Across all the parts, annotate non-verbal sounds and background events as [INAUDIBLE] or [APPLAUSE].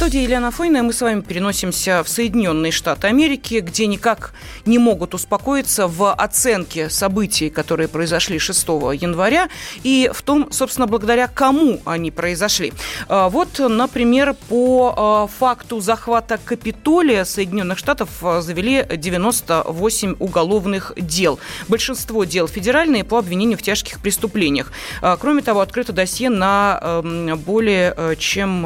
студии Елена Фойна, мы с вами переносимся в Соединенные Штаты Америки, где никак не могут успокоиться в оценке событий, которые произошли 6 января, и в том, собственно, благодаря кому они произошли. А, Вот, например, по а, факту захвата Капитолия Соединенных Штатов а, завели 98 уголовных дел. Большинство дел федеральные по обвинению в тяжких преступлениях. Кроме того, открыто досье на эм, более э, чем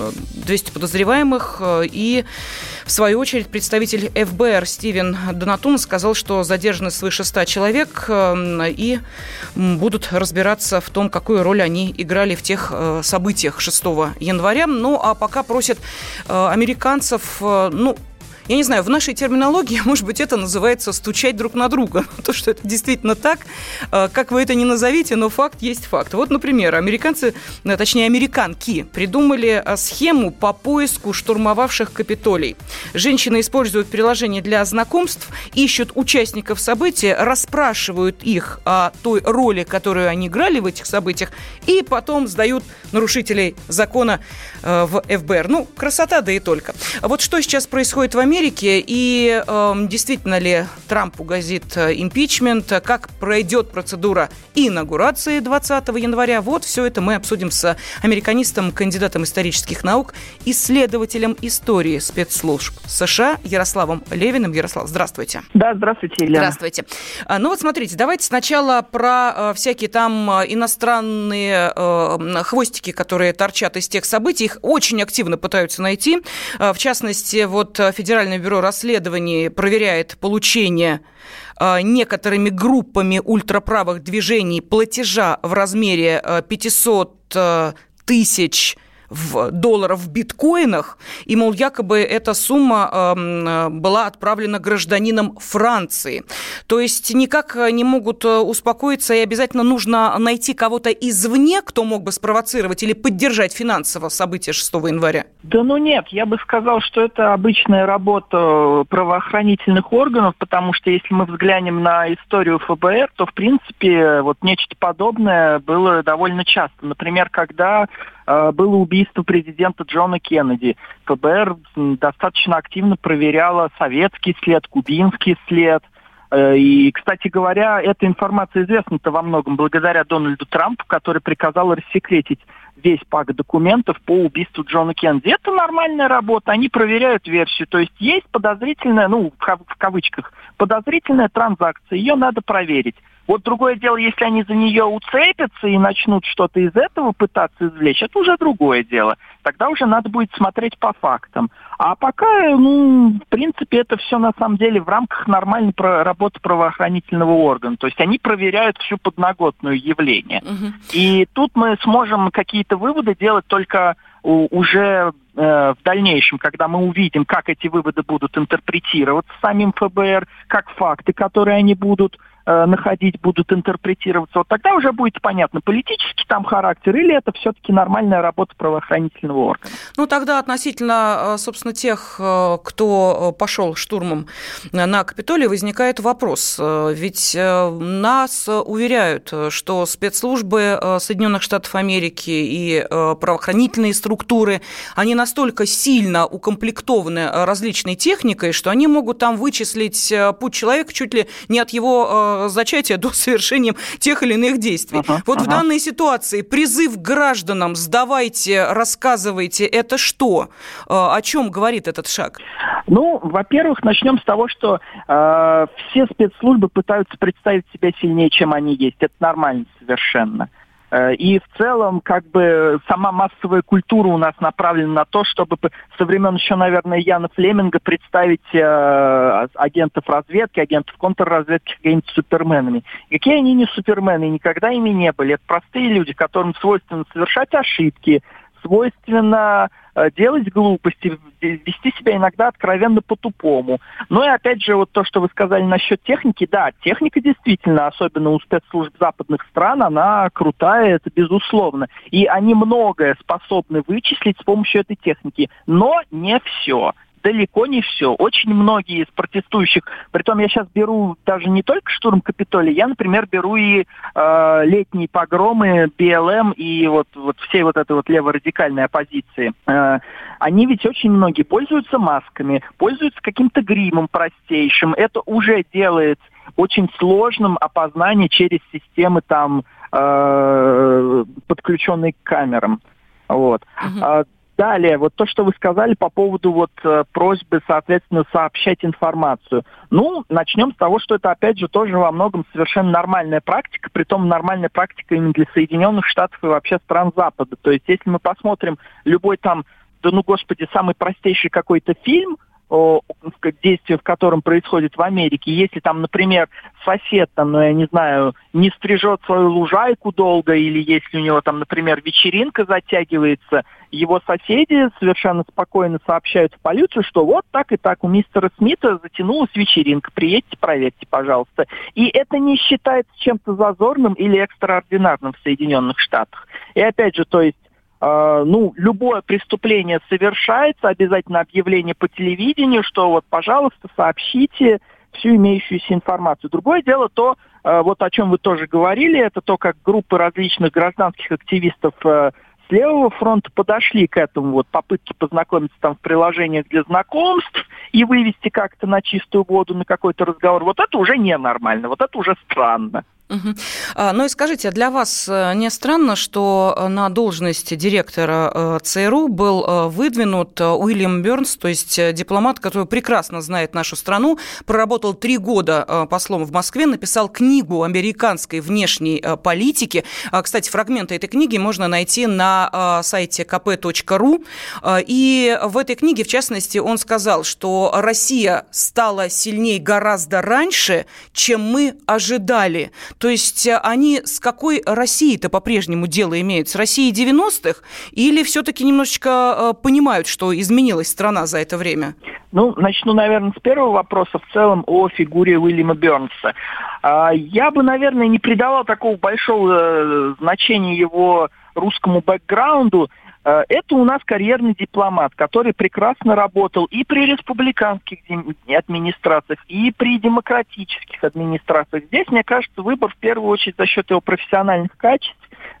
э, 200 подозреваемых. э, И, в свою очередь, представитель ФБР Стивен Донатун сказал, что задержаны свыше 100 человек э, и будут разбираться в том, какую роль они играли в тех э, событиях 6 января. Ну, а пока просят э, американцев, ну, я не знаю, в нашей терминологии, [LAUGHS] может быть, это называется стучать друг на друга. [LAUGHS] То, что это действительно так, э, как вы это не назовите, но факт есть факт. Вот, например, американцы, э, точнее, американки придумали э, схему по поиску штурмовавших Капитолий. Женщины используют приложение для знакомств, ищут участников события, расспрашивают их о той роли, которую они играли в этих событиях, и потом сдают нарушителей закона в ФБР. Ну, красота, да и только. А Вот что сейчас происходит в Америке, и э, действительно ли Трампу грозит э, импичмент, как пройдет процедура инаугурации 20 января. Вот все это мы обсудим с американистом, кандидатом исторических наук, исследователем истории спецслужб США Ярославом Левиным. Ярослав, здравствуйте. Да, здравствуйте, Елена. Здравствуйте. А, Ну вот смотрите, давайте сначала про э, всякие там э, иностранные э, хвостики, которые торчат из тех событий. Их очень активно пытаются найти. В частности, вот э, Федеральное бюро расследований проверяет получение э, некоторыми группами ультраправых движений платежа в размере э, 500 э, тысяч в долларов в биткоинах, и, мол, якобы эта сумма эм, э, была отправлена гражданином Франции. То есть никак э, не могут э, успокоиться, и обязательно нужно найти кого-то извне, кто мог бы спровоцировать или поддержать финансово события 6 января. Да ну нет, я бы сказал, что это обычная работа правоохранительных органов, потому что если мы взглянем на историю ФБР, то в принципе вот нечто подобное было довольно часто. Например, когда э, было убийство президента Джона Кеннеди, ФБР достаточно активно проверяла советский след, кубинский след. Э, И, кстати говоря, эта информация известна-то во многом благодаря Дональду Трампу, который приказал рассекретить весь пак документов по убийству Джона Кеннеди. Это нормальная работа, они проверяют версию. То есть есть подозрительная, ну, в кавычках, подозрительная транзакция, ее надо проверить. Вот другое дело, если они за нее уцепятся и начнут что-то из этого пытаться извлечь, это уже другое дело. Тогда уже надо будет смотреть по фактам. А пока, ну, в принципе, это все на самом деле в рамках нормальной работы правоохранительного органа. То есть они проверяют всю подноготную явление. Мгм. И тут мы сможем какие-то выводы делать только уже э, в дальнейшем, когда мы увидим, как эти выводы будут интерпретироваться самим ФБР, как факты, которые они будут э, находить, будут интерпретироваться. Вот тогда уже будет понятно, политический там характер или это все-таки нормальная работа правоохранительного органа. Ну, тогда относительно, э, собственно, тех, э, кто пошел штурмом на Капитолий, возникает вопрос. Ведь нас уверяют, что спецслужбы Соединенных Штатов Америки и правоохранительные структуры, они настолько сильно укомплектованы различной техникой, что они могут там вычислить путь человека чуть ли не от его зачатия до [LAUGHS] совершения тех или иных действий. Ага, вот в ага. данной ситуации призыв гражданам «сдавайте, рассказывайте» – это что? Э, О чем говорит этот шаг? Ну, во-первых, начнем с того, что э, все спецслужбы пытаются представить себя сильнее, чем они есть. Это нормально совершенно. Э, И в целом, как бы, сама массовая культура у нас направлена на то, чтобы со времен еще, наверное, Яна Флеминга представить э, агентов разведки, агентов контрразведки какими-то суперменами. Какие они не супермены, никогда ими не были. Это простые люди, которым свойственно совершать ошибки, свойственно э, делать глупости, вести себя иногда откровенно по-тупому. Ну и опять же, вот то, что вы сказали насчет техники, да, техника действительно, особенно у спецслужб западных стран, она крутая, это безусловно. И они многое способны вычислить с помощью этой техники, но не все далеко не все. Очень многие из протестующих, притом я сейчас беру даже не только штурм Капитолия, я, например, беру и э, летние погромы БЛМ и вот, вот всей вот этой вот леворадикальной оппозиции. Э, они ведь очень многие пользуются масками, пользуются каким-то гримом простейшим. Это уже делает очень сложным опознание через системы там э, подключенные к камерам. Вот. Uh-huh. Далее, вот то, что вы сказали по поводу вот э, просьбы, соответственно, сообщать информацию. Ну, начнем с того, что это, опять же, тоже во многом совершенно нормальная практика, при том нормальная практика именно для Соединенных Штатов и вообще стран Запада. То есть, если мы посмотрим любой там, да ну, господи, самый простейший какой-то фильм, действие в котором происходит в Америке. Если там, например, сосед, там, ну, я не знаю, не стрижет свою лужайку долго, или если у него там, например, вечеринка затягивается, его соседи совершенно спокойно сообщают в полицию, что вот так и так у мистера Смита затянулась вечеринка, приедьте, проверьте, пожалуйста. И это не считается чем-то зазорным или экстраординарным в Соединенных Штатах. И опять же, то есть ну, любое преступление совершается, обязательно объявление по телевидению, что вот, пожалуйста, сообщите всю имеющуюся информацию. Другое дело то, а, вот о чем вы тоже говорили, это то, как группы различных гражданских активистов а, с левого фронта подошли к этому, вот попытки познакомиться там в приложениях для знакомств и вывести как-то на чистую воду на какой-то разговор. Вот это уже ненормально, вот это уже странно. Угу. Ну и скажите, для вас э, не странно, что э, на должность директора э, ЦРУ был выдвинут Уильям Бернс, то есть дипломат, который прекрасно знает нашу страну, проработал три года послом в Москве, написал книгу американской внешней политики. Кстати, фрагменты этой книги можно найти на сайте kp.ru. И в этой книге, в частности, он сказал, что Россия стала сильнее гораздо раньше, чем мы ожидали. То есть э, они с какой Россией-то по-прежнему дело имеют? С Россией 90-х? Или все-таки немножечко э, понимают, что изменилась страна за это время? Ну, начну, наверное, с первого вопроса в целом о фигуре Уильяма Бернса. А, я бы, наверное, не придавал такого большого э, значения его русскому бэкграунду, Э, это у нас карьерный дипломат, который прекрасно работал и при республиканских администрациях, и при демократических администрациях. Здесь, мне кажется, выбор в первую очередь за счет его профессиональных качеств,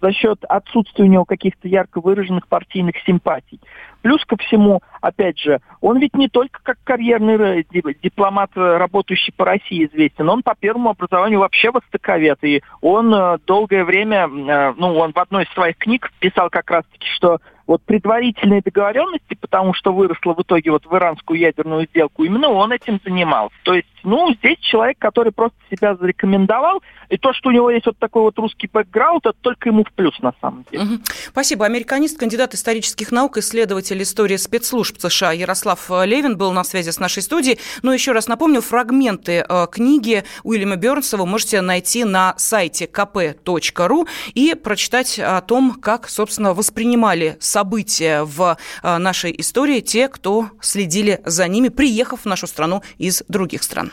за счет отсутствия у него каких-то ярко выраженных партийных симпатий. Плюс ко всему, опять же, он ведь не только как карьерный дипломат, э, работающий по России, известен, он по первому образованию вообще востоковед. И он э, долгое время, э, ну, он в одной из своих книг писал как раз-таки, что вот предварительные договоренности, потому что выросла в итоге вот в иранскую ядерную сделку, именно он этим занимался. То есть, ну, здесь человек, который просто себя зарекомендовал, и то, что у него есть вот такой вот русский бэкграунд, это только ему в плюс на самом деле. Угу. Спасибо. Американист, кандидат исторических наук, исследователь истории спецслужб США Ярослав Левин был на связи с нашей студией. Но еще раз напомню, фрагменты э, книги Уильяма Бернса вы можете найти на сайте kp.ru и прочитать о том, как, собственно, воспринимали события в э, нашей истории те, кто следили за ними, приехав в нашу страну из других стран.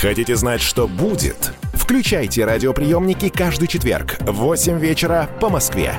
Хотите знать, что будет? Включайте радиоприемники каждый четверг в 8 вечера по Москве.